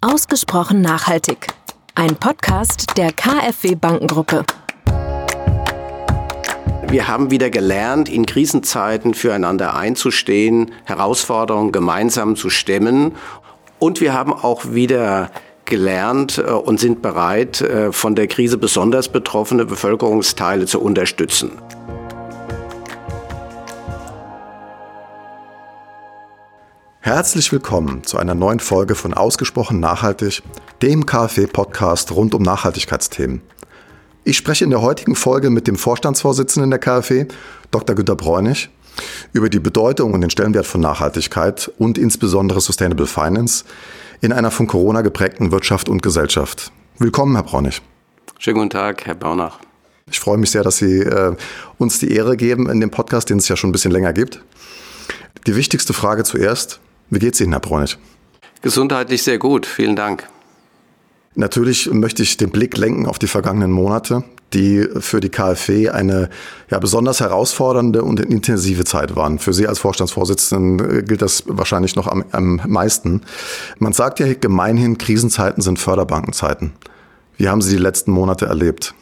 Ausgesprochen nachhaltig. Ein Podcast der KfW Bankengruppe. Wir haben wieder gelernt, in Krisenzeiten füreinander einzustehen, Herausforderungen gemeinsam zu stemmen. Und wir haben auch wieder gelernt äh, und sind bereit, äh, von der Krise besonders betroffene Bevölkerungsteile zu unterstützen. Herzlich willkommen zu einer neuen Folge von Ausgesprochen Nachhaltig, dem KfW-Podcast rund um Nachhaltigkeitsthemen. Ich spreche in der heutigen Folge mit dem Vorstandsvorsitzenden der KfW, Dr. Günter Bräunig, über die Bedeutung und den Stellenwert von Nachhaltigkeit und insbesondere Sustainable Finance in einer von Corona geprägten Wirtschaft und Gesellschaft. Willkommen, Herr Bräunig. Schönen guten Tag, Herr Baunach. Ich freue mich sehr, dass Sie äh, uns die Ehre geben in dem Podcast, den es ja schon ein bisschen länger gibt. Die wichtigste Frage zuerst. Wie geht's Ihnen, Herr Bräunig? Gesundheitlich sehr gut, vielen Dank. Natürlich möchte ich den Blick lenken auf die vergangenen Monate, die für die KfW eine ja, besonders herausfordernde und intensive Zeit waren. Für Sie als Vorstandsvorsitzenden gilt das wahrscheinlich noch am, am meisten. Man sagt ja gemeinhin, Krisenzeiten sind Förderbankenzeiten. Wie haben Sie die letzten Monate erlebt?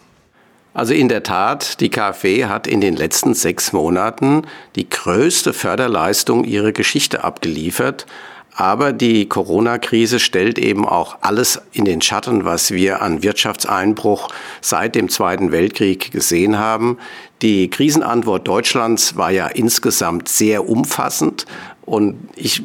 Also in der Tat, die KfW hat in den letzten sechs Monaten die größte Förderleistung ihrer Geschichte abgeliefert. Aber die Corona-Krise stellt eben auch alles in den Schatten, was wir an Wirtschaftseinbruch seit dem Zweiten Weltkrieg gesehen haben. Die Krisenantwort Deutschlands war ja insgesamt sehr umfassend und ich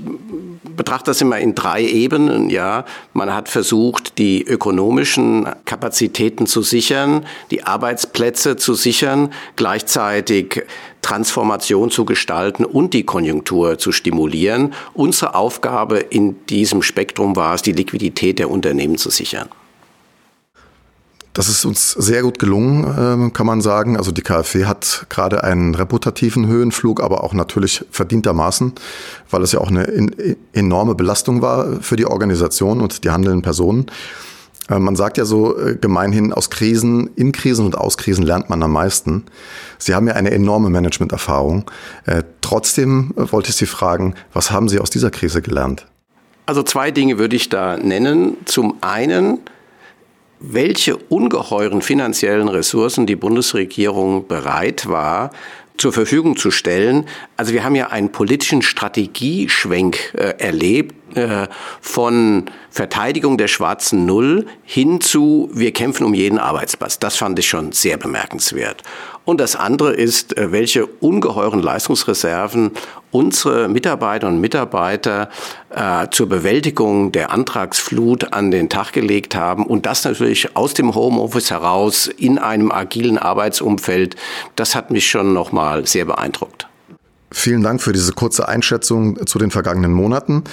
betrachte das immer in drei Ebenen. Ja, man hat versucht, die ökonomischen Kapazitäten zu sichern, die Arbeitsplätze zu sichern, gleichzeitig Transformation zu gestalten und die Konjunktur zu stimulieren. Unsere Aufgabe in diesem Spektrum war es, die Liquidität der Unternehmen zu sichern. Das ist uns sehr gut gelungen, ähm, kann man sagen. Also die KfW hat gerade einen reputativen Höhenflug, aber auch natürlich verdientermaßen, weil es ja auch eine enorme Belastung war für die Organisation und die handelnden Personen. Äh, man sagt ja so äh, gemeinhin, aus Krisen, in Krisen und aus Krisen lernt man am meisten. Sie haben ja eine enorme Managementerfahrung. Äh, trotzdem wollte ich Sie fragen, was haben Sie aus dieser Krise gelernt? Also zwei Dinge würde ich da nennen. Zum einen, welche ungeheuren finanziellen Ressourcen die Bundesregierung bereit war, zur Verfügung zu stellen. Also wir haben ja einen politischen Strategieschwenk äh, erlebt äh, von Verteidigung der schwarzen Null hin zu wir kämpfen um jeden Arbeitsplatz. Das fand ich schon sehr bemerkenswert. Und das andere ist, äh, welche ungeheuren Leistungsreserven unsere Mitarbeiter und Mitarbeiter äh, zur Bewältigung der Antragsflut an den Tag gelegt haben und das natürlich aus dem Homeoffice heraus in einem agilen Arbeitsumfeld. Das hat mich schon noch mal sehr beeindruckt. Vielen Dank für diese kurze Einschätzung zu den vergangenen Monaten.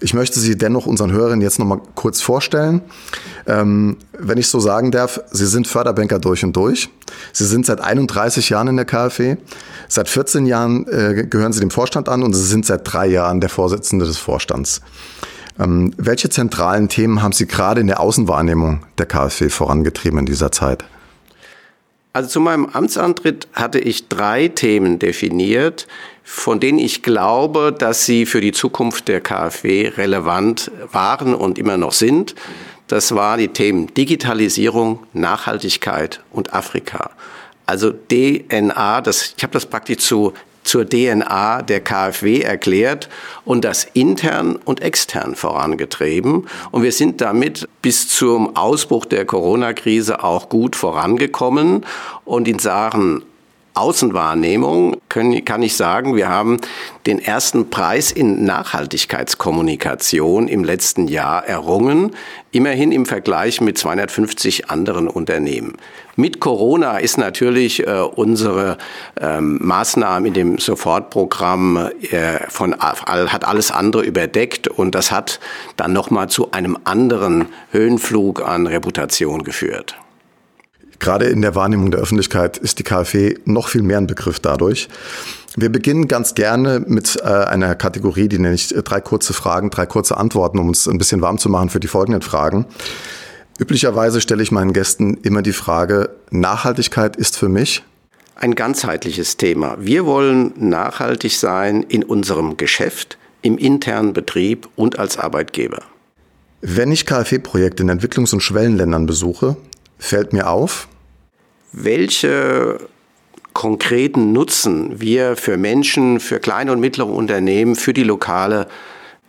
Ich möchte Sie dennoch unseren Hörern jetzt noch mal kurz vorstellen. Ähm, wenn ich so sagen darf, Sie sind Förderbanker durch und durch. Sie sind seit 31 Jahren in der KfW. Seit 14 Jahren äh, gehören Sie dem Vorstand an und Sie sind seit drei Jahren der Vorsitzende des Vorstands. Ähm, welche zentralen Themen haben Sie gerade in der Außenwahrnehmung der KfW vorangetrieben in dieser Zeit? Also zu meinem Amtsantritt hatte ich drei Themen definiert, von denen ich glaube, dass sie für die Zukunft der KfW relevant waren und immer noch sind. Das waren die Themen Digitalisierung, Nachhaltigkeit und Afrika. Also DNA, das, ich habe das praktisch zu zur DNA der KfW erklärt und das intern und extern vorangetrieben. Und wir sind damit bis zum Ausbruch der Corona-Krise auch gut vorangekommen. Und in Sachen Außenwahrnehmung können, kann ich sagen, wir haben den ersten Preis in Nachhaltigkeitskommunikation im letzten Jahr errungen, immerhin im Vergleich mit 250 anderen Unternehmen. Mit Corona ist natürlich äh, unsere ähm, Maßnahmen in dem Sofortprogramm äh, von hat alles andere überdeckt und das hat dann noch mal zu einem anderen Höhenflug an Reputation geführt. Gerade in der Wahrnehmung der Öffentlichkeit ist die KfW noch viel mehr ein Begriff dadurch. Wir beginnen ganz gerne mit äh, einer Kategorie, die nenne ich äh, drei kurze Fragen, drei kurze Antworten, um uns ein bisschen warm zu machen für die folgenden Fragen. Üblicherweise stelle ich meinen Gästen immer die Frage, Nachhaltigkeit ist für mich ein ganzheitliches Thema. Wir wollen nachhaltig sein in unserem Geschäft, im internen Betrieb und als Arbeitgeber. Wenn ich KfW-Projekte in Entwicklungs- und Schwellenländern besuche, fällt mir auf, welche konkreten Nutzen wir für Menschen, für kleine und mittlere Unternehmen, für die lokale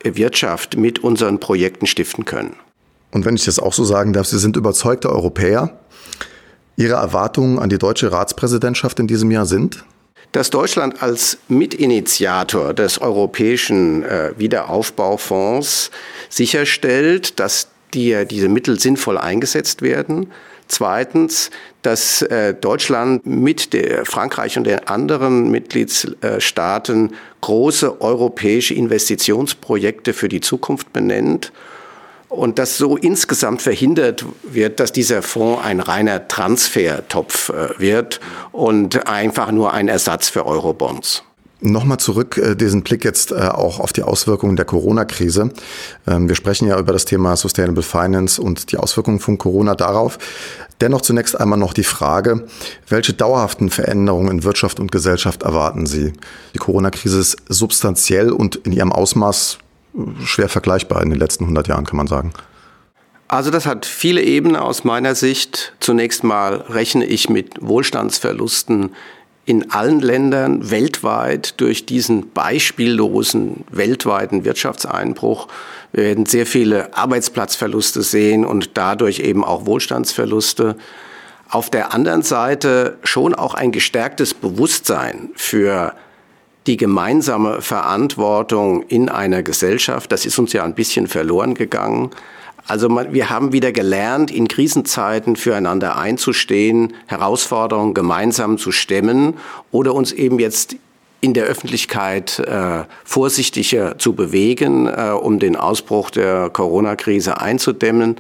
Wirtschaft mit unseren Projekten stiften können. Und wenn ich das auch so sagen darf, Sie sind überzeugte Europäer. Ihre Erwartungen an die deutsche Ratspräsidentschaft in diesem Jahr sind? Dass Deutschland als Mitinitiator des Europäischen äh, Wiederaufbaufonds sicherstellt, dass die, diese Mittel sinnvoll eingesetzt werden. Zweitens, dass äh, Deutschland mit der Frankreich und den anderen Mitgliedstaaten große europäische Investitionsprojekte für die Zukunft benennt und dass so insgesamt verhindert wird, dass dieser Fonds ein reiner Transfertopf äh, wird und einfach nur ein Ersatz für Eurobonds. Nochmal zurück, äh, diesen Blick jetzt äh, auch auf die Auswirkungen der Corona-Krise. Ähm, wir sprechen ja über das Thema Sustainable Finance und die Auswirkungen von Corona darauf. Dennoch zunächst einmal noch die Frage, welche dauerhaften Veränderungen in Wirtschaft und Gesellschaft erwarten Sie? Die Corona-Krise ist substanziell und in ihrem Ausmaß schwer vergleichbar in den letzten 100 Jahren, kann man sagen. Also das hat viele Ebenen aus meiner Sicht. Zunächst mal rechne ich mit Wohlstandsverlusten in allen Ländern weltweit durch diesen beispiellosen weltweiten Wirtschaftseinbruch. Wir werden sehr viele Arbeitsplatzverluste sehen und dadurch eben auch Wohlstandsverluste. Auf der anderen Seite schon auch ein gestärktes Bewusstsein für die gemeinsame Verantwortung in einer Gesellschaft. Das ist uns ja ein bisschen verloren gegangen. Also wir haben wieder gelernt, in Krisenzeiten füreinander einzustehen, Herausforderungen gemeinsam zu stemmen oder uns eben jetzt in der Öffentlichkeit äh, vorsichtiger zu bewegen, äh, um den Ausbruch der Corona-Krise einzudämmen.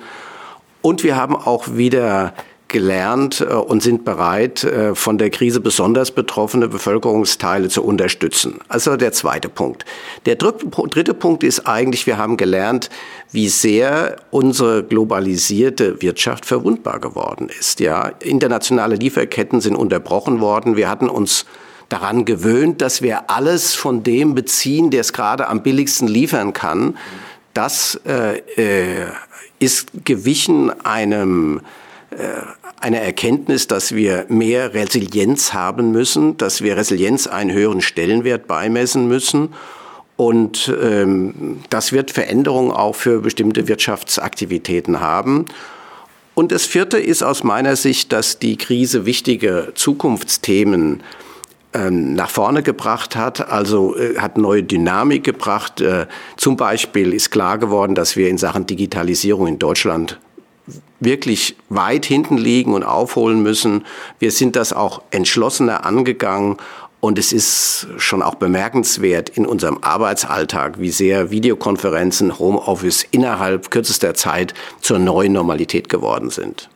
Und wir haben auch wieder gelernt äh, und sind bereit, äh, von der Krise besonders betroffene Bevölkerungsteile zu unterstützen. Also der zweite Punkt. Der dritte Punkt ist eigentlich, wir haben gelernt, wie sehr unsere globalisierte Wirtschaft verwundbar geworden ist. Ja, internationale Lieferketten sind unterbrochen worden. Wir hatten uns daran gewöhnt, dass wir alles von dem beziehen, der es gerade am billigsten liefern kann. Das äh, äh, ist gewichen einem eine Erkenntnis, dass wir mehr Resilienz haben müssen, dass wir Resilienz einen höheren Stellenwert beimessen müssen. Und ähm, das wird Veränderungen auch für bestimmte Wirtschaftsaktivitäten haben. Und das vierte ist aus meiner Sicht, dass die Krise wichtige Zukunftsthemen ähm, nach vorne gebracht hat, also äh, hat neue Dynamik gebracht. Äh, zum Beispiel ist klar geworden, dass wir in Sachen Digitalisierung in Deutschland wirklich weit hinten liegen und aufholen müssen. Wir sind das auch entschlossener angegangen und es ist schon auch bemerkenswert in unserem Arbeitsalltag, wie sehr Videokonferenzen, Homeoffice innerhalb kürzester Zeit zur neuen Normalität geworden sind.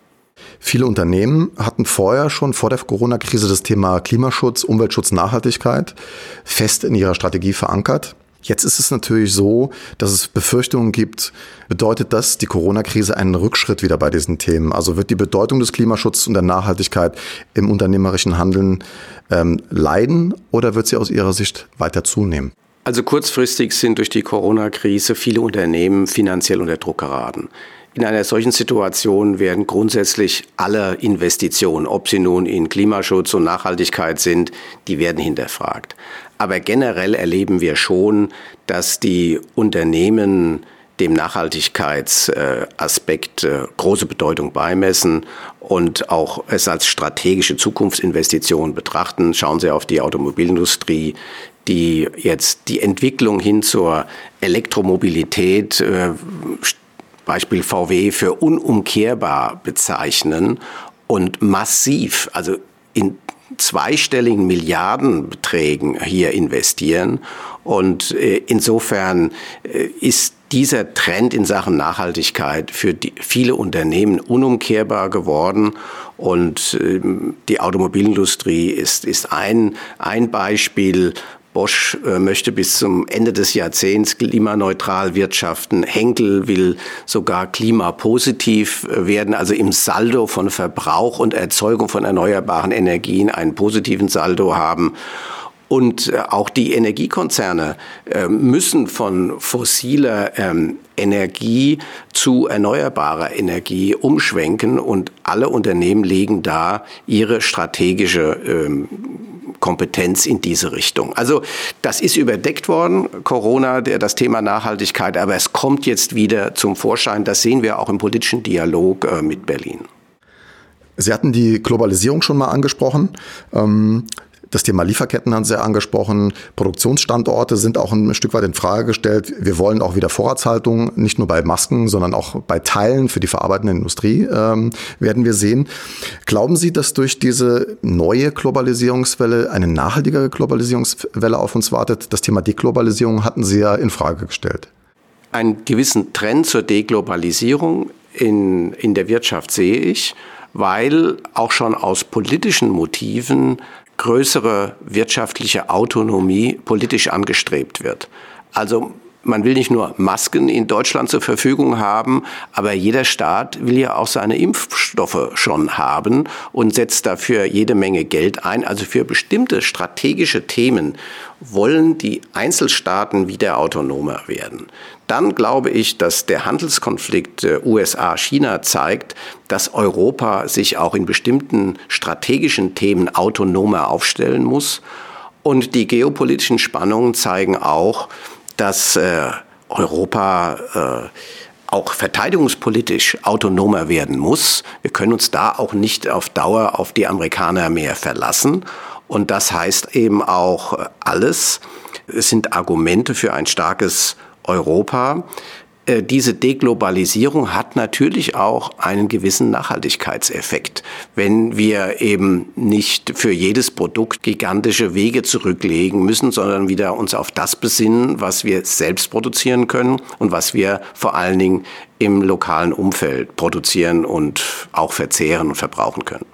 Viele Unternehmen hatten vorher schon vor der Corona-Krise das Thema Klimaschutz, Umweltschutz, Nachhaltigkeit fest in ihrer Strategie verankert. Jetzt ist es natürlich so, dass es Befürchtungen gibt, bedeutet das die Corona-Krise einen Rückschritt wieder bei diesen Themen? Also wird die Bedeutung des Klimaschutzes und der Nachhaltigkeit im unternehmerischen Handeln ähm, leiden oder wird sie aus Ihrer Sicht weiter zunehmen? Also kurzfristig sind durch die Corona-Krise viele Unternehmen finanziell unter Druck geraten. In einer solchen Situation werden grundsätzlich alle Investitionen, ob sie nun in Klimaschutz und Nachhaltigkeit sind, die werden hinterfragt. Aber generell erleben wir schon, dass die Unternehmen dem Nachhaltigkeitsaspekt äh, große Bedeutung beimessen und auch es als strategische Zukunftsinvestition betrachten. Schauen Sie auf die Automobilindustrie, die jetzt die Entwicklung hin zur Elektromobilität, äh, Beispiel VW, für unumkehrbar bezeichnen und massiv, also in zweistelligen Milliardenbeträgen hier investieren. Und äh, insofern äh, ist dieser Trend in Sachen Nachhaltigkeit für viele Unternehmen unumkehrbar geworden. Und ähm, die Automobilindustrie ist, ist ein, ein Beispiel, Bosch äh, möchte bis zum Ende des Jahrzehnts klimaneutral wirtschaften. Henkel will sogar klimapositiv äh, werden, also im Saldo von Verbrauch und Erzeugung von erneuerbaren Energien einen positiven Saldo haben. Und äh, auch die Energiekonzerne müssen von fossiler ähm, Energie zu erneuerbarer Energie umschwenken und alle Unternehmen legen da ihre strategische ähm, Kompetenz in diese Richtung. Also das ist überdeckt worden, Corona, der, das Thema Nachhaltigkeit, aber es kommt jetzt wieder zum Vorschein. Das sehen wir auch im politischen Dialog äh, mit Berlin. Sie hatten die Globalisierung schon mal angesprochen. Ähm das Thema Lieferketten haben Sie ja angesprochen. Produktionsstandorte sind auch ein Stück weit in Frage gestellt. Wir wollen auch wieder Vorratshaltung, nicht nur bei Masken, sondern auch bei Teilen für die verarbeitende Industrie ähm, werden wir sehen. Glauben Sie, dass durch diese neue Globalisierungswelle eine nachhaltigere Globalisierungswelle auf uns wartet? Das Thema Deglobalisierung hatten Sie ja in Frage gestellt. Einen gewissen Trend zur Deglobalisierung in, in der Wirtschaft sehe ich, weil auch schon aus politischen Motiven größere wirtschaftliche Autonomie politisch angestrebt wird. Also man will nicht nur Masken in Deutschland zur Verfügung haben, aber jeder Staat will ja auch seine Impfstoffe schon haben und setzt dafür jede Menge Geld ein. Also für bestimmte strategische Themen wollen die Einzelstaaten wieder autonomer werden. Dann glaube ich, dass der Handelskonflikt äh, USA-China zeigt, dass Europa sich auch in bestimmten strategischen Themen autonomer aufstellen muss. Und die geopolitischen Spannungen zeigen auch, dass äh, Europa äh, auch verteidigungspolitisch autonomer werden muss. Wir können uns da auch nicht auf Dauer auf die Amerikaner mehr verlassen. Und das heißt eben auch alles. Es sind Argumente für ein starkes Europa. Äh, diese Deglobalisierung hat natürlich auch einen gewissen Nachhaltigkeitseffekt. Wenn wir eben nicht für jedes Produkt gigantische Wege zurücklegen müssen, sondern wieder uns auf das besinnen, was wir selbst produzieren können und was wir vor allen Dingen im lokalen Umfeld produzieren und auch verzehren und verbrauchen können.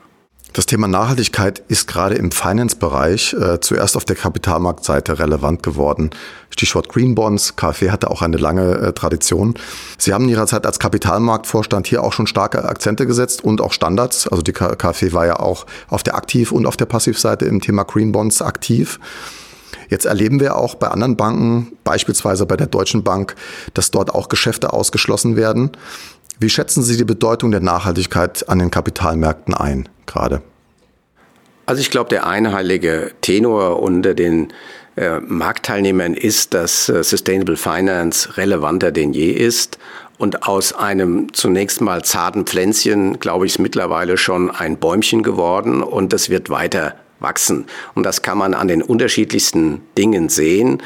Das Thema Nachhaltigkeit ist gerade im Finance-Bereich äh, zuerst auf der Kapitalmarktseite relevant geworden. Stichwort Green Bonds. KfW hatte auch eine lange äh, Tradition. Sie haben in Ihrer Zeit als Kapitalmarktvorstand hier auch schon starke Akzente gesetzt und auch Standards. Also die KfW war ja auch auf der Aktiv- und auf der Passivseite im Thema Green Bonds aktiv. Jetzt erleben wir auch bei anderen Banken, beispielsweise bei der Deutschen Bank, dass dort auch Geschäfte ausgeschlossen werden. Wie schätzen Sie die Bedeutung der Nachhaltigkeit an den Kapitalmärkten ein, gerade? Also ich glaube, der einheilige Tenor unter den äh, Marktteilnehmern ist, dass äh, Sustainable Finance relevanter denn je ist. Und aus einem zunächst mal zarten Pflänzchen, glaube ich, ist mittlerweile schon ein Bäumchen geworden und das wird weiter wachsen. Und das kann man an den unterschiedlichsten Dingen sehen.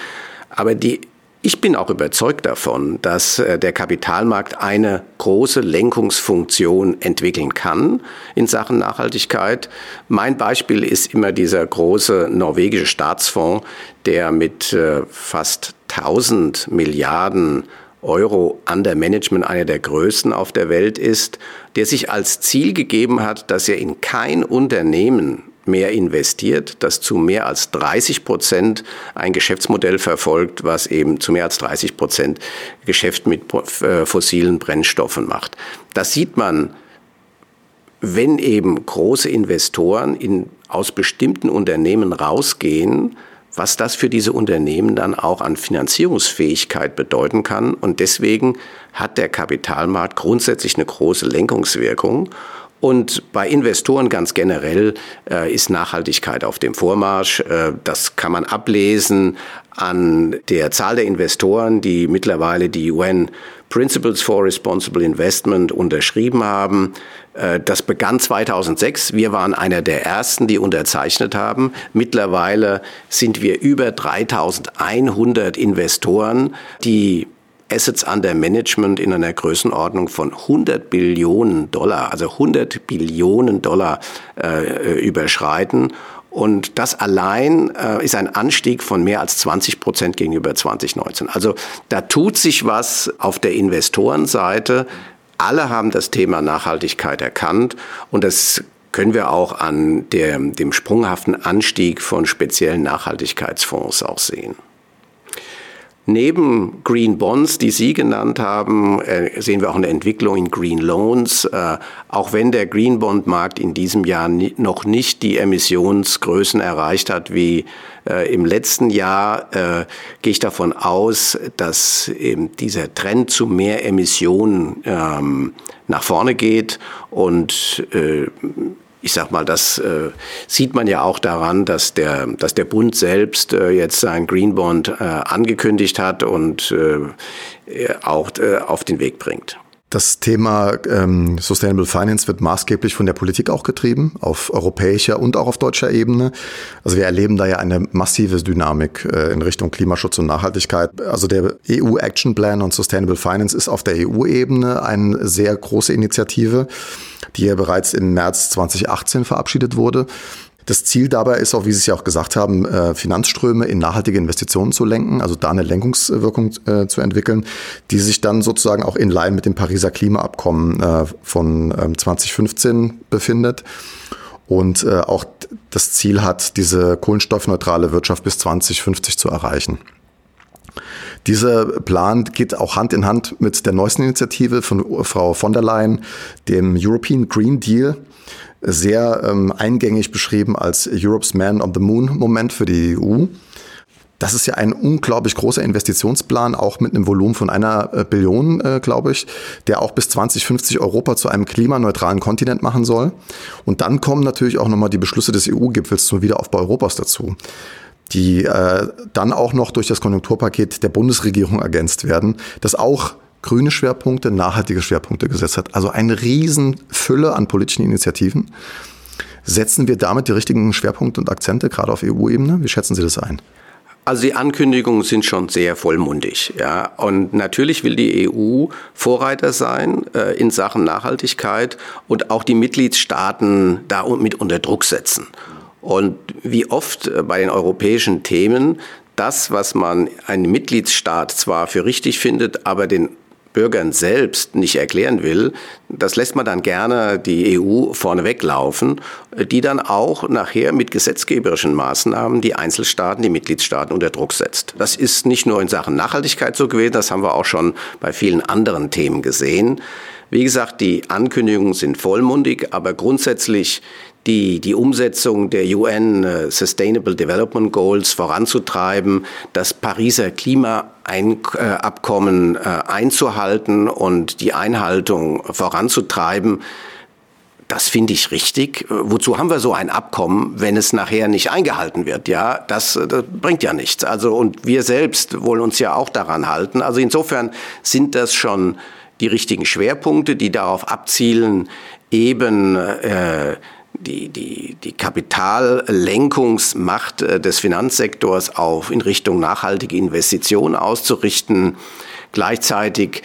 Aber die ich bin auch überzeugt davon, dass äh, der Kapitalmarkt eine große Lenkungsfunktion entwickeln kann in Sachen Nachhaltigkeit. Mein Beispiel ist immer dieser große norwegische Staatsfonds, der mit äh, fast 1000 Milliarden Euro under Management einer der größten auf der Welt ist, der sich als Ziel gegeben hat, dass er in kein Unternehmen mehr investiert, das zu mehr als 30 Prozent ein Geschäftsmodell verfolgt, was eben zu mehr als 30 Prozent Geschäft mit äh, fossilen Brennstoffen macht. Das sieht man, wenn eben große Investoren in, aus bestimmten Unternehmen rausgehen, was das für diese Unternehmen dann auch an Finanzierungsfähigkeit bedeuten kann. Und deswegen hat der Kapitalmarkt grundsätzlich eine große Lenkungswirkung. Und bei Investoren ganz generell äh, ist Nachhaltigkeit auf dem Vormarsch. Äh, das kann man ablesen an der Zahl der Investoren, die mittlerweile die UN Principles for Responsible Investment unterschrieben haben. Äh, das begann 2006. Wir waren einer der ersten, die unterzeichnet haben. Mittlerweile sind wir über 3100 Investoren, die Assets under Management in einer Größenordnung von 100 Billionen Dollar, also 100 Billionen Dollar äh, überschreiten. Und das allein äh, ist ein Anstieg von mehr als 20 Prozent gegenüber 2019. Also da tut sich was auf der Investorenseite. Alle haben das Thema Nachhaltigkeit erkannt und das können wir auch an der, dem sprunghaften Anstieg von speziellen Nachhaltigkeitsfonds auch sehen. Neben Green Bonds, die Sie genannt haben, äh, sehen wir auch eine Entwicklung in Green Loans. Äh, auch wenn der Green Bond Markt in diesem Jahr noch nicht die Emissionsgrößen erreicht hat wie äh, im letzten Jahr, gehe ich davon aus, dass eben dieser Trend zu mehr Emissionen ähm, nach vorne geht und ich sag mal, das äh, sieht man ja auch daran, dass der, dass der Bund selbst äh, jetzt seinen Green Bond äh, angekündigt hat und äh, auch äh, auf den Weg bringt. Das Thema ähm, Sustainable Finance wird maßgeblich von der Politik auch getrieben, auf europäischer und auch auf deutscher Ebene. Also wir erleben da ja eine massive Dynamik äh, in Richtung Klimaschutz und Nachhaltigkeit. Also der EU Action Plan und Sustainable Finance ist auf der EU-Ebene eine sehr große Initiative, die ja bereits im März 2018 verabschiedet wurde. Das Ziel dabei ist auch, wie Sie es ja auch gesagt haben, äh, Finanzströme in nachhaltige Investitionen zu lenken, also da eine Lenkungswirkung äh, zu entwickeln, die sich dann sozusagen auch in Line mit dem Pariser Klimaabkommen äh, von 2015 ähm, befindet und auch das Ziel hat, diese kohlenstoffneutrale Wirtschaft bis 2050 zu erreichen. Dieser Plan geht auch Hand in Hand mit der neuesten Initiative von Frau von der Leyen, dem European Green Deal sehr ähm, eingängig beschrieben als Europe's Man on the Moon Moment für die EU. Das ist ja ein unglaublich großer Investitionsplan, auch mit einem Volumen von einer äh, Billion, äh, glaube ich, der auch bis 2050 Europa zu einem klimaneutralen Kontinent machen soll. Und dann kommen natürlich auch nochmal die Beschlüsse des EU-Gipfels zum Wiederaufbau Europas dazu, die äh, dann auch noch durch das Konjunkturpaket der Bundesregierung ergänzt werden, das auch grüne Schwerpunkte, nachhaltige Schwerpunkte gesetzt hat. Also eine Riesenfülle an politischen Initiativen. Setzen wir damit die richtigen Schwerpunkte und Akzente, gerade auf EU-Ebene? Wie schätzen Sie das ein? Also die Ankündigungen sind schon sehr vollmundig, ja. Und natürlich will die EU Vorreiter sein äh, in Sachen Nachhaltigkeit und auch die Mitgliedstaaten da mit unter Druck setzen. Und wie oft äh, bei den europäischen Themen das, was man einen Mitgliedsstaat zwar für richtig findet, aber den Bürgern selbst nicht erklären will, das lässt man dann gerne die EU vorne weglaufen, die dann auch nachher mit gesetzgeberischen Maßnahmen die Einzelstaaten, die Mitgliedstaaten unter Druck setzt. Das ist nicht nur in Sachen Nachhaltigkeit so gewesen, das haben wir auch schon bei vielen anderen Themen gesehen. Wie gesagt, die Ankündigungen sind vollmundig, aber grundsätzlich die, die Umsetzung der UN äh, Sustainable Development Goals voranzutreiben, das Pariser Klimaabkommen äh, einzuhalten und die Einhaltung voranzutreiben, das finde ich richtig. Wozu haben wir so ein Abkommen, wenn es nachher nicht eingehalten wird? Ja, das, das, bringt ja nichts. Also, und wir selbst wollen uns ja auch daran halten. Also insofern sind das schon die richtigen Schwerpunkte, die darauf abzielen, eben äh, die, die, die Kapitallenkungsmacht äh, des Finanzsektors auf in Richtung nachhaltige Investitionen auszurichten, gleichzeitig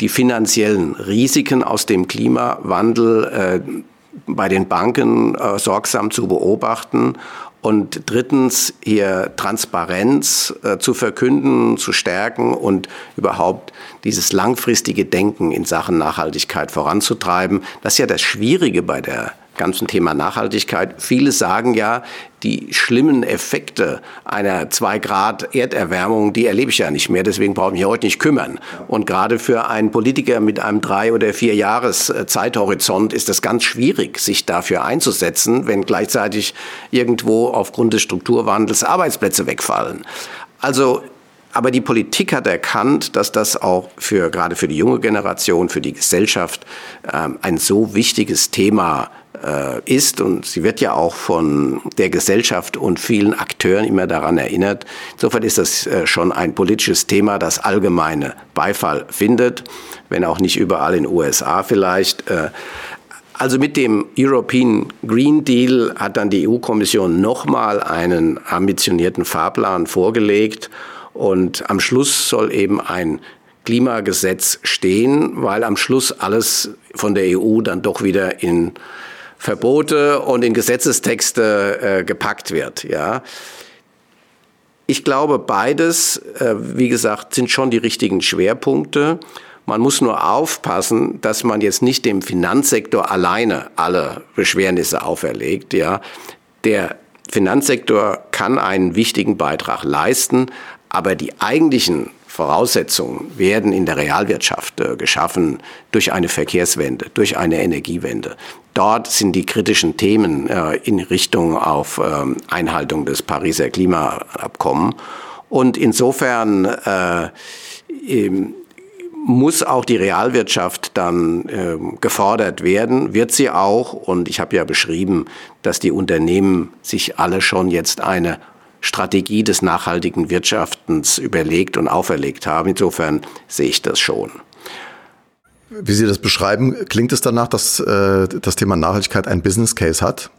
die finanziellen Risiken aus dem Klimawandel äh, bei den Banken äh, sorgsam zu beobachten und drittens hier Transparenz äh, zu verkünden, zu stärken und überhaupt dieses langfristige Denken in Sachen Nachhaltigkeit voranzutreiben. Das ist ja das Schwierige bei der ganzen Thema Nachhaltigkeit. Viele sagen ja, die schlimmen Effekte einer 2 Grad Erderwärmung, die erlebe ich ja nicht mehr. Deswegen brauche ich mich heute nicht kümmern. Und gerade für einen Politiker mit einem drei oder vier Jahres Zeithorizont ist es ganz schwierig, sich dafür einzusetzen, wenn gleichzeitig irgendwo aufgrund des Strukturwandels Arbeitsplätze wegfallen. Also aber die Politik hat erkannt, dass das auch für, gerade für die junge Generation, für die Gesellschaft ähm, ein so wichtiges Thema äh, ist. Und sie wird ja auch von der Gesellschaft und vielen Akteuren immer daran erinnert. Insofern ist das äh, schon ein politisches Thema, das allgemeine Beifall findet, wenn auch nicht überall in den USA vielleicht. Äh, also mit dem European Green Deal hat dann die EU-Kommission nochmal einen ambitionierten Fahrplan vorgelegt. Und am Schluss soll eben ein Klimagesetz stehen, weil am Schluss alles von der EU dann doch wieder in Verbote und in Gesetzestexte äh, gepackt wird. Ja. Ich glaube, beides, äh, wie gesagt, sind schon die richtigen Schwerpunkte. Man muss nur aufpassen, dass man jetzt nicht dem Finanzsektor alleine alle Beschwernisse auferlegt. Ja. Der Finanzsektor kann einen wichtigen Beitrag leisten, Aber die eigentlichen Voraussetzungen werden in der Realwirtschaft äh, geschaffen durch eine Verkehrswende, durch eine Energiewende. Dort sind die kritischen Themen äh, in Richtung auf ähm, Einhaltung des Pariser Klimaabkommens. Und insofern äh, muss auch die Realwirtschaft dann äh, gefordert werden, wird sie auch. Und ich habe ja beschrieben, dass die Unternehmen sich alle schon jetzt eine Strategie des nachhaltigen Wirtschaftens überlegt und auferlegt haben. Insofern sehe ich das schon. Wie Sie das beschreiben, klingt es danach, dass äh, das Thema Nachhaltigkeit ein Business Case hat?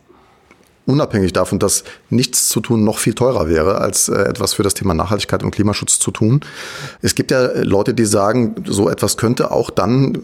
Unabhängig davon, dass nichts zu tun noch viel teurer wäre, als äh, etwas für das Thema Nachhaltigkeit und Klimaschutz zu tun. Es gibt ja Leute, die sagen, so etwas könnte auch dann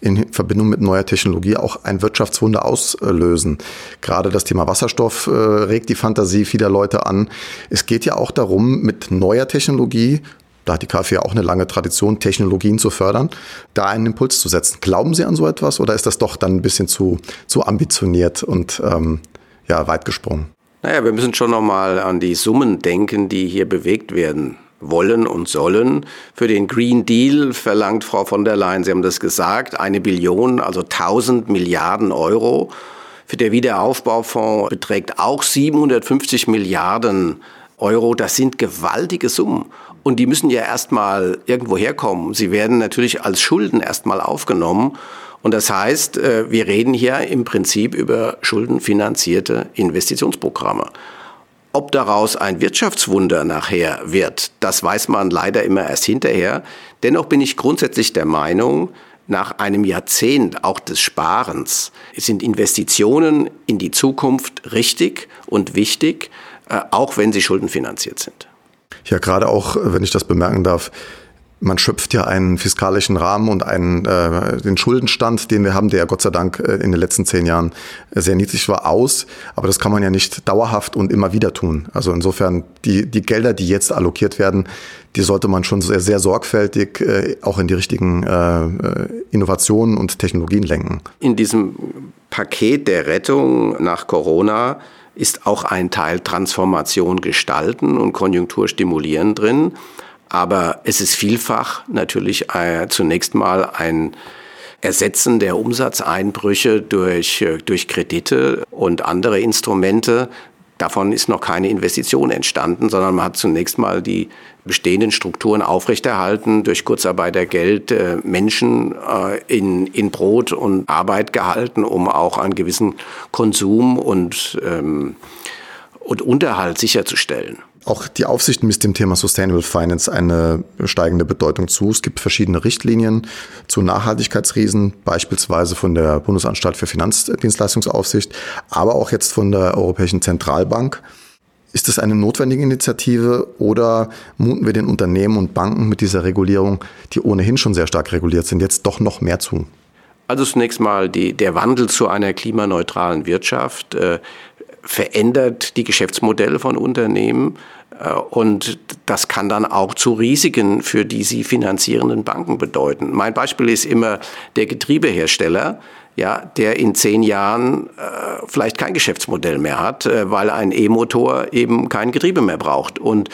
in Verbindung mit neuer Technologie auch ein Wirtschaftswunder auslösen. Gerade das Thema Wasserstoff äh, regt die Fantasie vieler Leute an. Es geht ja auch darum, mit neuer Technologie da hat die KfW auch eine lange Tradition, Technologien zu fördern, da einen Impuls zu setzen. Glauben Sie an so etwas oder ist das doch dann ein bisschen zu, zu ambitioniert und ähm, ja, weit gesprungen? Naja, wir müssen schon nochmal an die Summen denken, die hier bewegt werden wollen und sollen. Für den Green Deal verlangt Frau von der Leyen, Sie haben das gesagt, eine Billion, also 1000 Milliarden Euro. Für der Wiederaufbaufonds beträgt auch 750 Milliarden Euro. Das sind gewaltige Summen. Und die müssen ja erstmal irgendwo herkommen. Sie werden natürlich als Schulden erstmal aufgenommen. Und das heißt, äh, wir reden hier im Prinzip über schuldenfinanzierte Investitionsprogramme. Ob daraus ein Wirtschaftswunder nachher wird, das weiß man leider immer erst hinterher. Dennoch bin ich grundsätzlich der Meinung, nach einem Jahrzehnt auch des Sparens sind Investitionen in die Zukunft richtig und wichtig, äh, auch wenn sie schuldenfinanziert sind. Ja, gerade auch, wenn ich das bemerken darf, man schöpft ja einen fiskalischen Rahmen und einen, äh, den Schuldenstand, den wir haben, der Gott sei Dank äh, in den letzten zehn Jahren sehr niedrig war, aus. Aber das kann man ja nicht dauerhaft und immer wieder tun. Also insofern, die, die Gelder, die jetzt allokiert werden, die sollte man schon sehr, sehr sorgfältig äh, auch in die richtigen äh, äh Innovationen und Technologien lenken. In diesem Paket der Rettung nach Corona ist auch ein Teil Transformation gestalten und Konjunktur stimulieren drin. Aber es ist vielfach natürlich äh, zunächst mal ein Ersetzen der Umsatzeinbrüche durch, äh, durch Kredite und andere Instrumente. Davon ist noch keine Investition entstanden, sondern man hat zunächst mal die bestehenden Strukturen aufrechterhalten, durch Kurzarbeitergeld äh, Menschen äh, in, in Brot und Arbeit gehalten, um auch einen gewissen Konsum und, ähm, und Unterhalt sicherzustellen. Auch die Aufsicht misst dem Thema Sustainable Finance eine steigende Bedeutung zu. Es gibt verschiedene Richtlinien zu Nachhaltigkeitsriesen, beispielsweise von der Bundesanstalt für Finanzdienstleistungsaufsicht, aber auch jetzt von der Europäischen Zentralbank. Ist das eine notwendige Initiative oder muten wir den Unternehmen und Banken mit dieser Regulierung, die ohnehin schon sehr stark reguliert sind, jetzt doch noch mehr zu? Also zunächst mal die, der Wandel zu einer klimaneutralen Wirtschaft äh, verändert die Geschäftsmodelle von Unternehmen äh, und das kann dann auch zu Risiken für die sie finanzierenden Banken bedeuten. Mein Beispiel ist immer der Getriebehersteller, ja, der in zehn Jahren äh, vielleicht kein Geschäftsmodell mehr hat, äh, weil ein E-Motor eben kein Getriebe mehr braucht. Und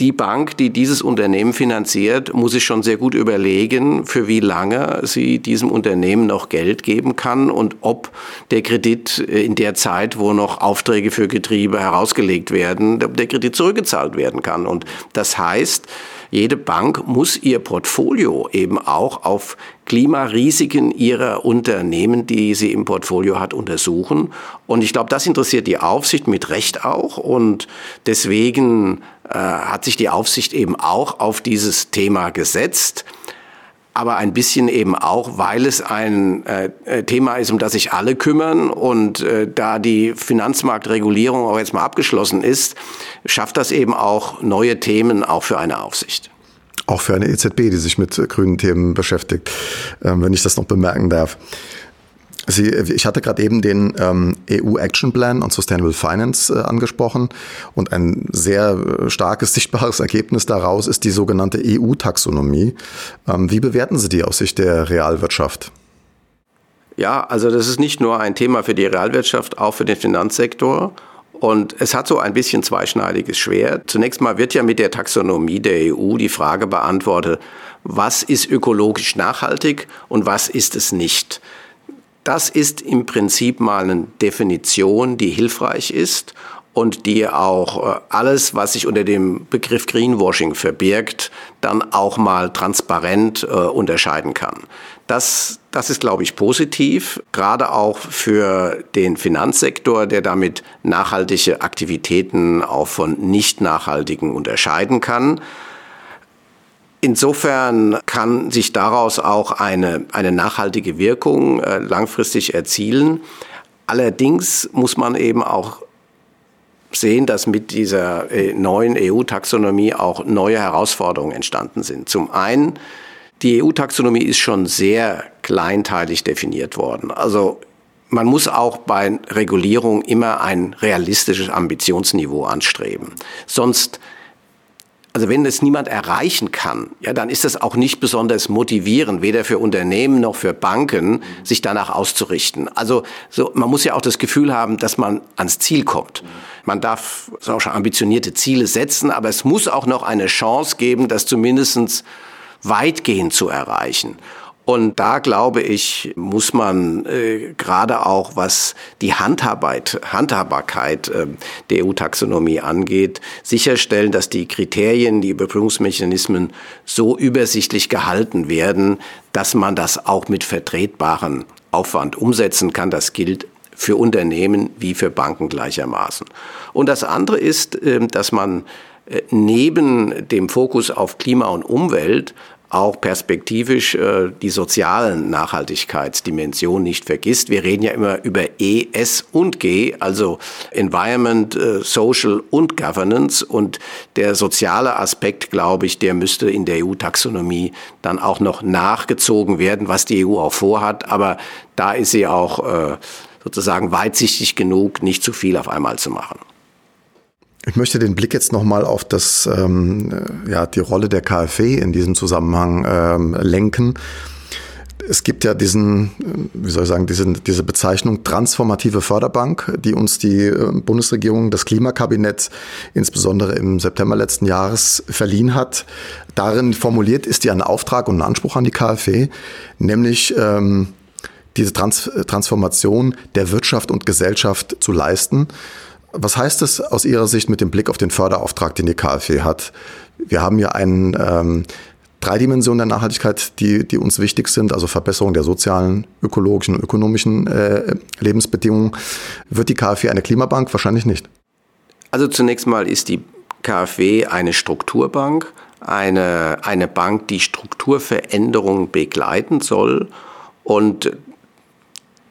die Bank, die dieses Unternehmen finanziert, muss sich schon sehr gut überlegen, für wie lange sie diesem Unternehmen noch Geld geben kann und ob der Kredit in der Zeit, wo noch Aufträge für Getriebe herausgelegt werden, ob der Kredit zurückgezahlt werden kann. Und das heißt, jede Bank muss ihr Portfolio eben auch auf Klimarisiken ihrer Unternehmen, die sie im Portfolio hat, untersuchen. Und ich glaube, das interessiert die Aufsicht mit Recht auch. Und deswegen äh, hat sich die Aufsicht eben auch auf dieses Thema gesetzt aber ein bisschen eben auch, weil es ein äh, Thema ist, um das sich alle kümmern und äh, da die Finanzmarktregulierung auch jetzt mal abgeschlossen ist, schafft das eben auch neue Themen auch für eine Aufsicht. Auch für eine EZB, die sich mit grünen Themen beschäftigt, ähm, wenn ich das noch bemerken darf. Sie, ich hatte gerade eben den ähm, EU Action Plan on Sustainable Finance äh, angesprochen und ein sehr äh, starkes, sichtbares Ergebnis daraus ist die sogenannte EU-Taxonomie. Ähm, wie bewerten Sie die aus Sicht der Realwirtschaft? Ja, also das ist nicht nur ein Thema für die Realwirtschaft, auch für den Finanzsektor. Und es hat so ein bisschen zweischneidiges Schwert. Zunächst mal wird ja mit der Taxonomie der EU die Frage beantwortet, was ist ökologisch nachhaltig und was ist es nicht. Das ist im Prinzip mal eine Definition, die hilfreich ist und die auch äh, alles, was sich unter dem Begriff Greenwashing verbirgt, dann auch mal transparent äh, unterscheiden kann. Das, das ist, glaube ich, positiv, gerade auch für den Finanzsektor, der damit nachhaltige Aktivitäten auch von nicht nachhaltigen unterscheiden kann. Insofern kann sich daraus auch eine, eine nachhaltige Wirkung äh, langfristig erzielen. Allerdings muss man eben auch sehen, dass mit dieser äh, neuen EU-Taxonomie auch neue Herausforderungen entstanden sind. Zum einen, die EU-Taxonomie ist schon sehr kleinteilig definiert worden. Also man muss auch bei Regulierung immer ein realistisches Ambitionsniveau anstreben. Sonst also wenn es niemand erreichen kann, ja, dann ist das auch nicht besonders motivierend, weder für Unternehmen noch für Banken, sich danach auszurichten. Also so, man muss ja auch das Gefühl haben, dass man ans Ziel kommt. Man darf auch schon ambitionierte Ziele setzen, aber es muss auch noch eine Chance geben, das zumindest weitgehend zu erreichen. Und da glaube ich, muss man äh, gerade auch, was die Handhabheit, Handhabbarkeit äh, der EU-Taxonomie angeht, sicherstellen, dass die Kriterien, die Überprüfungsmechanismen so übersichtlich gehalten werden, dass man das auch mit vertretbaren Aufwand umsetzen kann. Das gilt für Unternehmen wie für Banken gleichermaßen. Und das andere ist, äh, dass man äh, neben dem Fokus auf Klima und Umwelt auch perspektivisch äh, die sozialen Nachhaltigkeitsdimension nicht vergisst. Wir reden ja immer über E, S und G, also Environment, äh, Social und Governance. Und der soziale Aspekt, glaube ich, der müsste in der EU-Taxonomie dann auch noch nachgezogen werden, was die EU auch vorhat. Aber da ist sie auch äh, sozusagen weitsichtig genug, nicht zu viel auf einmal zu machen. Ich möchte den Blick jetzt nochmal auf das, ähm, ja, die Rolle der KfW in diesem Zusammenhang ähm, lenken. Es gibt ja diesen, wie soll ich sagen, diesen, diese Bezeichnung transformative Förderbank, die uns die äh, Bundesregierung, das Klimakabinett insbesondere im September letzten Jahres verliehen hat. Darin formuliert ist ja ein Auftrag und ein Anspruch an die KfW, nämlich ähm, diese Trans Transformation der Wirtschaft und Gesellschaft zu leisten. Was heißt es aus Ihrer Sicht mit dem Blick auf den Förderauftrag, den die KfW hat? Wir haben ja einen, ähm, drei Dimensionen der Nachhaltigkeit, die, die uns wichtig sind, also Verbesserung der sozialen, ökologischen und ökonomischen äh, Lebensbedingungen. Wird die KfW eine Klimabank? Wahrscheinlich nicht. Also zunächst mal ist die KfW eine Strukturbank, eine, eine Bank, die Strukturveränderungen begleiten soll. Und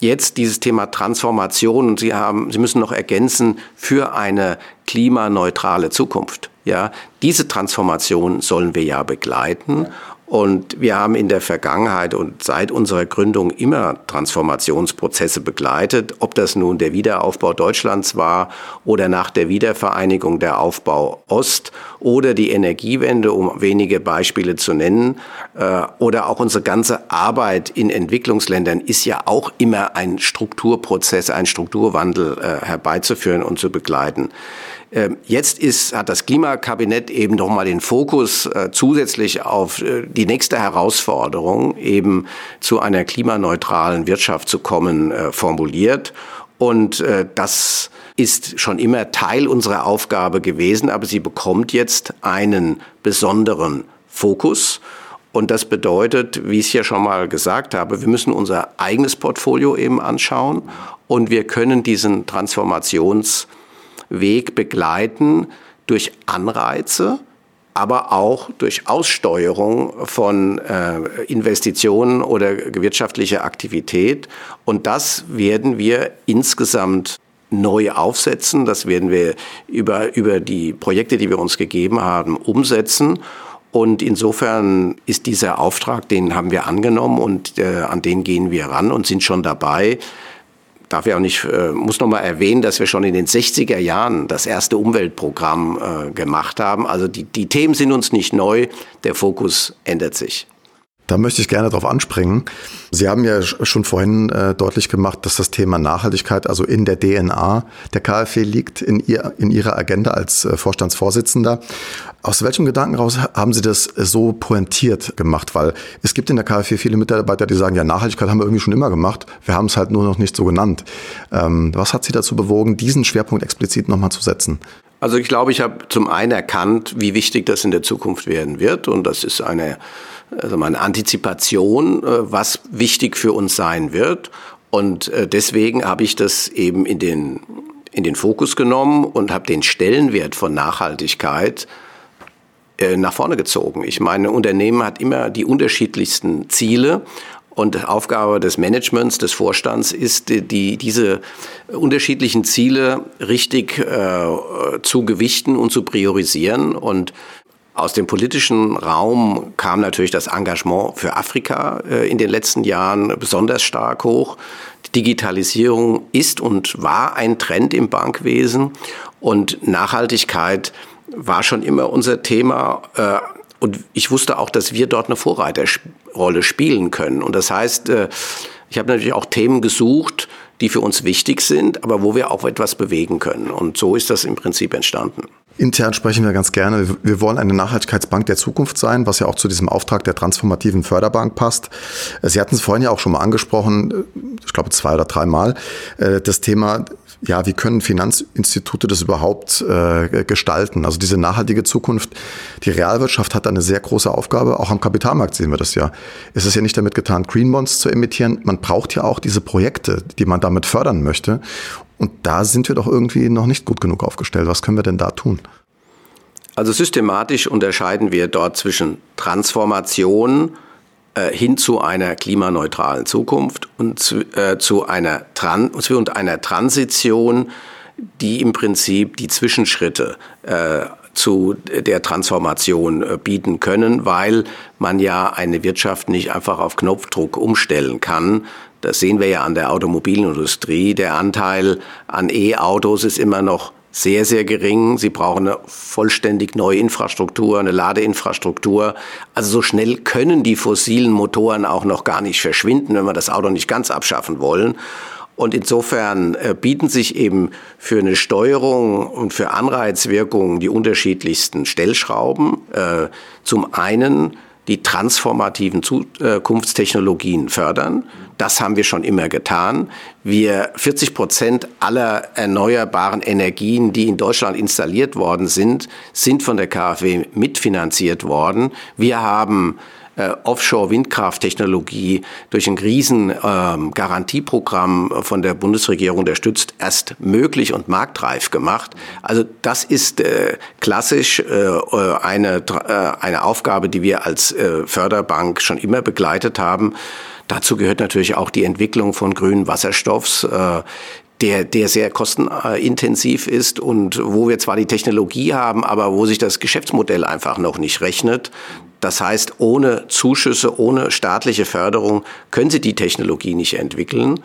jetzt dieses Thema Transformation und Sie haben, Sie müssen noch ergänzen für eine klimaneutrale Zukunft. Ja, diese Transformation sollen wir ja begleiten und wir haben in der Vergangenheit und seit unserer Gründung immer Transformationsprozesse begleitet, ob das nun der Wiederaufbau Deutschlands war oder nach der Wiedervereinigung der Aufbau Ost oder die Energiewende, um wenige Beispiele zu nennen, äh, oder auch unsere ganze Arbeit in Entwicklungsländern ist ja auch immer ein Strukturprozess, ein Strukturwandel äh, herbeizuführen und zu begleiten. Ähm, jetzt ist, hat das Klimakabinett eben nochmal den Fokus äh, zusätzlich auf äh, die nächste Herausforderung, eben zu einer klimaneutralen Wirtschaft zu kommen, äh, formuliert. Und das ist schon immer Teil unserer Aufgabe gewesen, aber sie bekommt jetzt einen besonderen Fokus. Und das bedeutet, wie ich es ja schon mal gesagt habe, wir müssen unser eigenes Portfolio eben anschauen und wir können diesen Transformations Weg begleiten durch Anreize, aber auch durch Aussteuerung von äh, Investitionen oder wirtschaftlicher Aktivität. Und das werden wir insgesamt neu aufsetzen. Das werden wir über, über die Projekte, die wir uns gegeben haben, umsetzen. Und insofern ist dieser Auftrag, den haben wir angenommen und äh, an den gehen wir ran und sind schon dabei, darf ja auch nicht, äh, muss noch mal erwähnen, dass wir schon in den 60er Jahren das erste Umweltprogramm äh, gemacht haben. Also die, die Themen sind uns nicht neu, der Fokus ändert sich. Da möchte ich gerne darauf anspringen. Sie haben ja schon vorhin äh, deutlich gemacht, dass das Thema Nachhaltigkeit also in der DNA der KfW liegt, in, ihr, in Ihrer Agenda als äh, Vorstandsvorsitzender. Aus welchem Gedanken raus haben Sie das so pointiert gemacht? Weil es gibt in der KfW viele Mitarbeiter, die sagen, ja, Nachhaltigkeit haben wir irgendwie schon immer gemacht. Wir haben es halt nur noch nicht so genannt. Ähm, was hat Sie dazu bewogen, diesen Schwerpunkt explizit nochmal zu setzen? Also ich glaube, ich habe zum einen erkannt, wie wichtig das in der Zukunft werden wird. Und das ist eine, also eine Antizipation, äh, was wichtig für uns sein wird. Und äh, deswegen habe ich das eben in den, in den Fokus genommen und habe den Stellenwert von Nachhaltigkeit äh, nach vorne gezogen. Ich meine, ein Unternehmen hat immer die unterschiedlichsten Ziele und Aufgabe des Managements, des Vorstands ist, die, diese unterschiedlichen Ziele richtig äh, zu gewichten und zu priorisieren. Und aus dem politischen Raum kam natürlich das Engagement für Afrika äh, in den letzten Jahren besonders stark hoch. Die Digitalisierung ist und war ein Trend im Bankwesen und Nachhaltigkeit war schon immer unser Thema. Äh, und ich wusste auch, dass wir dort eine Vorreiterrolle spielen können. Und das heißt, äh, ich habe natürlich auch Themen gesucht, die für uns wichtig sind, aber wo wir auch etwas bewegen können. Und so ist das im Prinzip entstanden. Intern sprechen wir ganz gerne. Wir wollen eine Nachhaltigkeitsbank der Zukunft sein, was ja auch zu diesem Auftrag der transformativen Förderbank passt. Sie hatten es vorhin ja auch schon mal angesprochen, ich glaube zwei oder dreimal, äh, das Thema ja, wie können Finanzinstitute das überhaupt äh, gestalten? Also diese nachhaltige Zukunft, die Realwirtschaft hat eine sehr große Aufgabe. Auch am Kapitalmarkt sehen wir das ja. Es ist ja nicht damit getan, Green Bonds zu emittieren. Man braucht ja auch diese Projekte, die man damit fördern möchte. Und da sind wir doch irgendwie noch nicht gut genug aufgestellt. Was können wir denn da tun? Also systematisch unterscheiden wir dort zwischen Transformation, hin zu einer klimaneutralen Zukunft und zu, äh, zu einer, Tran und einer Transition, die im Prinzip die Zwischenschritte äh, zu der Transformation äh, bieten können, weil man ja eine Wirtschaft nicht einfach auf Knopfdruck umstellen kann. Das sehen wir ja an der Automobilindustrie. Der Anteil an E-Autos ist immer noch sehr, sehr gering. Sie brauchen eine vollständig neue Infrastruktur, eine Ladeinfrastruktur. Also so schnell können die fossilen Motoren auch noch gar nicht verschwinden, wenn wir das Auto nicht ganz abschaffen wollen. Und insofern äh, bieten sich eben für eine Steuerung und für Anreizwirkungen die unterschiedlichsten Stellschrauben. Äh, zum einen die transformativen Zukunftstechnologien fördern. Das haben wir schon immer getan. Wir 40 Prozent aller erneuerbaren Energien, die in Deutschland installiert worden sind, sind von der KfW mitfinanziert worden. Wir haben äh, Offshore-Windkrafttechnologie durch ein riesen ähm, Garantieprogramm von der Bundesregierung unterstützt, erst möglich und marktreif gemacht. Also das ist äh, klassisch äh, eine, äh, eine Aufgabe, die wir als äh, Förderbank schon immer begleitet haben. Dazu gehört natürlich auch die Entwicklung von grünen Wasserstoffs, äh, der, der sehr kostenintensiv ist und wo wir zwar die Technologie haben, aber wo sich das Geschäftsmodell einfach noch nicht rechnet. Das heißt, ohne Zuschüsse, ohne staatliche Förderung können Sie die Technologie nicht entwickeln.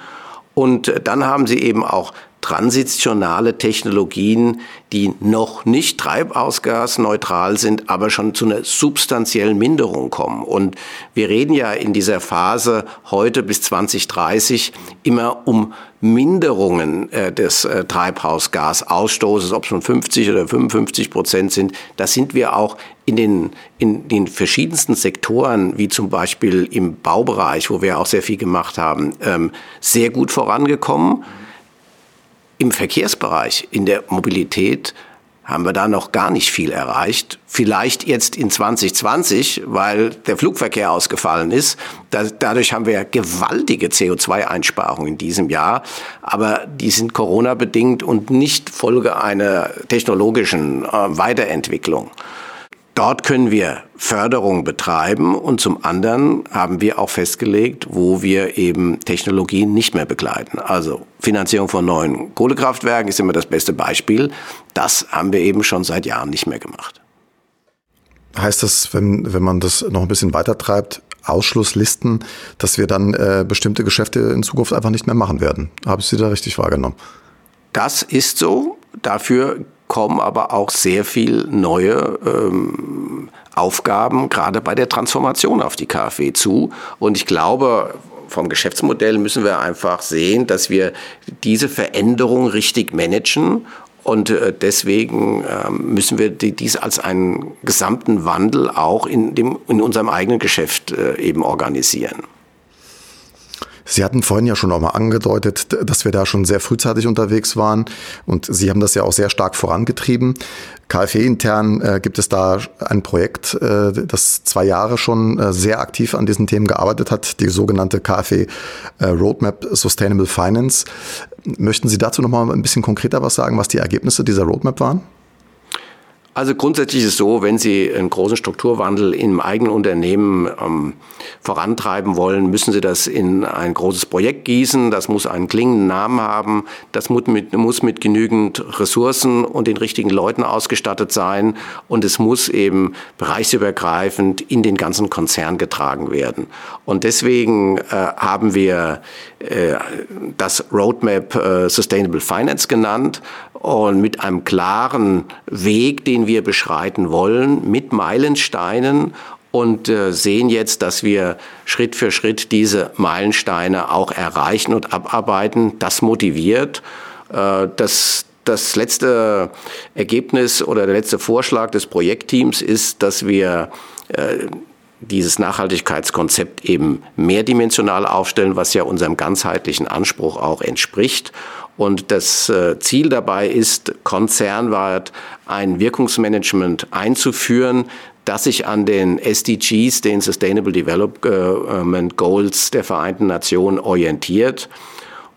Und dann haben Sie eben auch transitionale Technologien, die noch nicht treibhausgasneutral sind, aber schon zu einer substanziellen Minderung kommen. Und wir reden ja in dieser Phase heute bis 2030 immer um Minderungen äh, des äh, Treibhausgasausstoßes, ob es nun 50 oder 55 Prozent sind. Da sind wir auch in den, in den verschiedensten Sektoren, wie zum Beispiel im Baubereich, wo wir auch sehr viel gemacht haben, ähm, sehr gut vorangekommen. Im Verkehrsbereich, in der Mobilität haben wir da noch gar nicht viel erreicht. Vielleicht jetzt in 2020, weil der Flugverkehr ausgefallen ist. Da, dadurch haben wir gewaltige CO2-Einsparungen in diesem Jahr. Aber die sind Corona-bedingt und nicht Folge einer technologischen äh, Weiterentwicklung. Dort können wir Förderung betreiben und zum anderen haben wir auch festgelegt, wo wir eben Technologien nicht mehr begleiten. Also Finanzierung von neuen Kohlekraftwerken ist immer das beste Beispiel. Das haben wir eben schon seit Jahren nicht mehr gemacht. Heißt das, wenn, wenn man das noch ein bisschen weiter treibt, Ausschlusslisten, dass wir dann äh, bestimmte Geschäfte in Zukunft einfach nicht mehr machen werden? Habe ich Sie da richtig wahrgenommen? Das ist so. Dafür kommen aber auch sehr viel neue ähm, Aufgaben gerade bei der Transformation auf die KfW zu. Und ich glaube, vom Geschäftsmodell müssen wir einfach sehen, dass wir diese Veränderung richtig managen und äh, deswegen ähm, müssen wir dies als einen gesamten Wandel auch in, dem, in unserem eigenen Geschäft äh, eben organisieren. Sie hatten vorhin ja schon auch mal angedeutet, dass wir da schon sehr frühzeitig unterwegs waren und Sie haben das ja auch sehr stark vorangetrieben. KfW intern äh, gibt es da ein Projekt, äh, das zwei Jahre schon äh, sehr aktiv an diesen Themen gearbeitet hat, die sogenannte KfW äh, Roadmap Sustainable Finance. Möchten Sie dazu noch mal ein bisschen konkreter was sagen, was die Ergebnisse dieser Roadmap waren? Also grundsätzlich ist es so, wenn Sie einen großen Strukturwandel im eigenen Unternehmen ähm, vorantreiben wollen, müssen Sie das in ein großes Projekt gießen. Das muss einen klingenden Namen haben. Das muss mit, muss mit genügend Ressourcen und den richtigen Leuten ausgestattet sein. Und es muss eben bereichsübergreifend in den ganzen Konzern getragen werden. Und deswegen äh, haben wir äh, das Roadmap äh, Sustainable Finance genannt und mit einem klaren Weg, den wir beschreiten wollen, mit Meilensteinen und äh, sehen jetzt, dass wir Schritt für Schritt diese Meilensteine auch erreichen und abarbeiten. Das motiviert. Äh, das, das letzte Ergebnis oder der letzte Vorschlag des Projektteams ist, dass wir äh, dieses Nachhaltigkeitskonzept eben mehrdimensional aufstellen, was ja unserem ganzheitlichen Anspruch auch entspricht. Und das äh, Ziel dabei ist, konzernweit ein Wirkungsmanagement einzuführen, das sich an den SDGs, den Sustainable Development Goals der Vereinten Nationen orientiert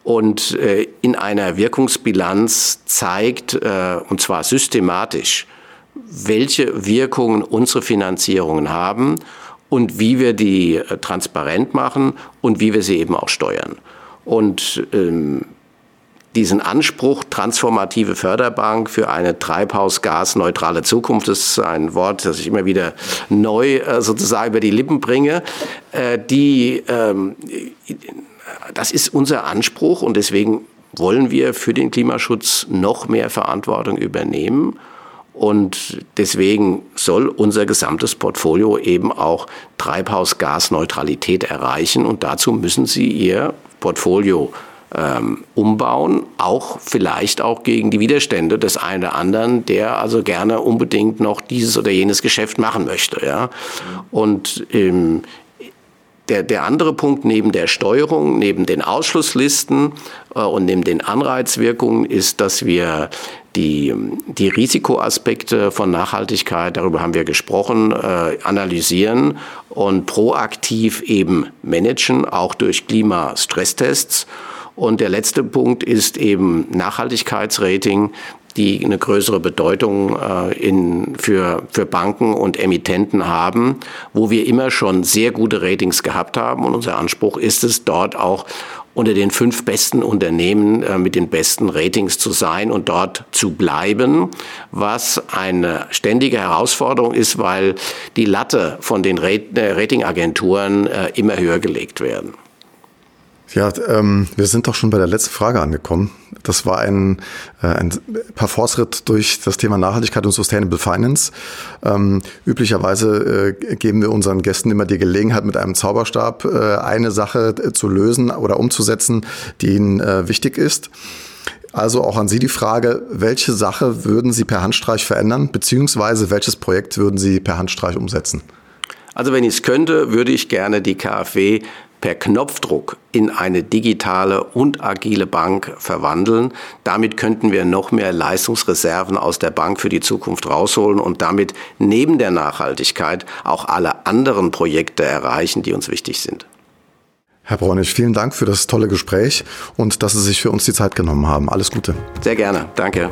und äh, in einer Wirkungsbilanz zeigt, äh, und zwar systematisch, welche Wirkungen unsere Finanzierungen haben und wie wir die transparent machen und wie wir sie eben auch steuern. Und ähm, diesen Anspruch transformative Förderbank für eine treibhausgasneutrale Zukunft. Das ist ein Wort, das ich immer wieder neu äh, sozusagen über die Lippen bringe. Äh, die, ähm, das ist unser Anspruch und deswegen wollen wir für den Klimaschutz noch mehr Verantwortung übernehmen. Und deswegen soll unser gesamtes Portfolio eben auch Treibhausgasneutralität erreichen. Und dazu müssen Sie Ihr Portfolio ähm, umbauen, auch vielleicht auch gegen die Widerstände des einen oder anderen, der also gerne unbedingt noch dieses oder jenes Geschäft machen möchte. Ja? Und ähm, der, der andere Punkt neben der Steuerung, neben den Ausschlusslisten äh, und neben den Anreizwirkungen ist, dass wir die, die Risikoaspekte von Nachhaltigkeit, darüber haben wir gesprochen, äh, analysieren und proaktiv eben managen, auch durch Klimastresstests. Und der letzte Punkt ist eben Nachhaltigkeitsrating die eine größere Bedeutung äh, in, für, für Banken und Emittenten haben, wo wir immer schon sehr gute Ratings gehabt haben. Und unser Anspruch ist es, dort auch unter den fünf besten Unternehmen äh, mit den besten Ratings zu sein und dort zu bleiben, was eine ständige Herausforderung ist, weil die Latte von den Rat äh, Ratingagenturen äh, immer höher gelegt werden. Ja, ähm, wir sind doch schon bei der letzten Frage angekommen. Das war ein, äh, ein Parforce-Ritt durch das Thema Nachhaltigkeit und Sustainable Finance. Ähm, üblicherweise äh, geben wir unseren Gästen immer die Gelegenheit, mit einem Zauberstab äh, eine Sache äh, zu lösen oder umzusetzen, die ihnen äh, wichtig ist. Also auch an Sie die Frage, welche Sache würden Sie per Handstreich verändern, beziehungsweise welches Projekt würden Sie per Handstreich umsetzen? Also wenn ich es könnte, würde ich gerne die KfW per Knopfdruck in eine digitale und agile Bank verwandeln. Damit könnten wir noch mehr Leistungsreserven aus der Bank für die Zukunft rausholen und damit neben der Nachhaltigkeit auch alle anderen Projekte erreichen, die uns wichtig sind. Herr Bräunig, vielen Dank für das tolle Gespräch und dass Sie sich für uns die Zeit genommen haben. Alles Gute. Sehr gerne. Danke.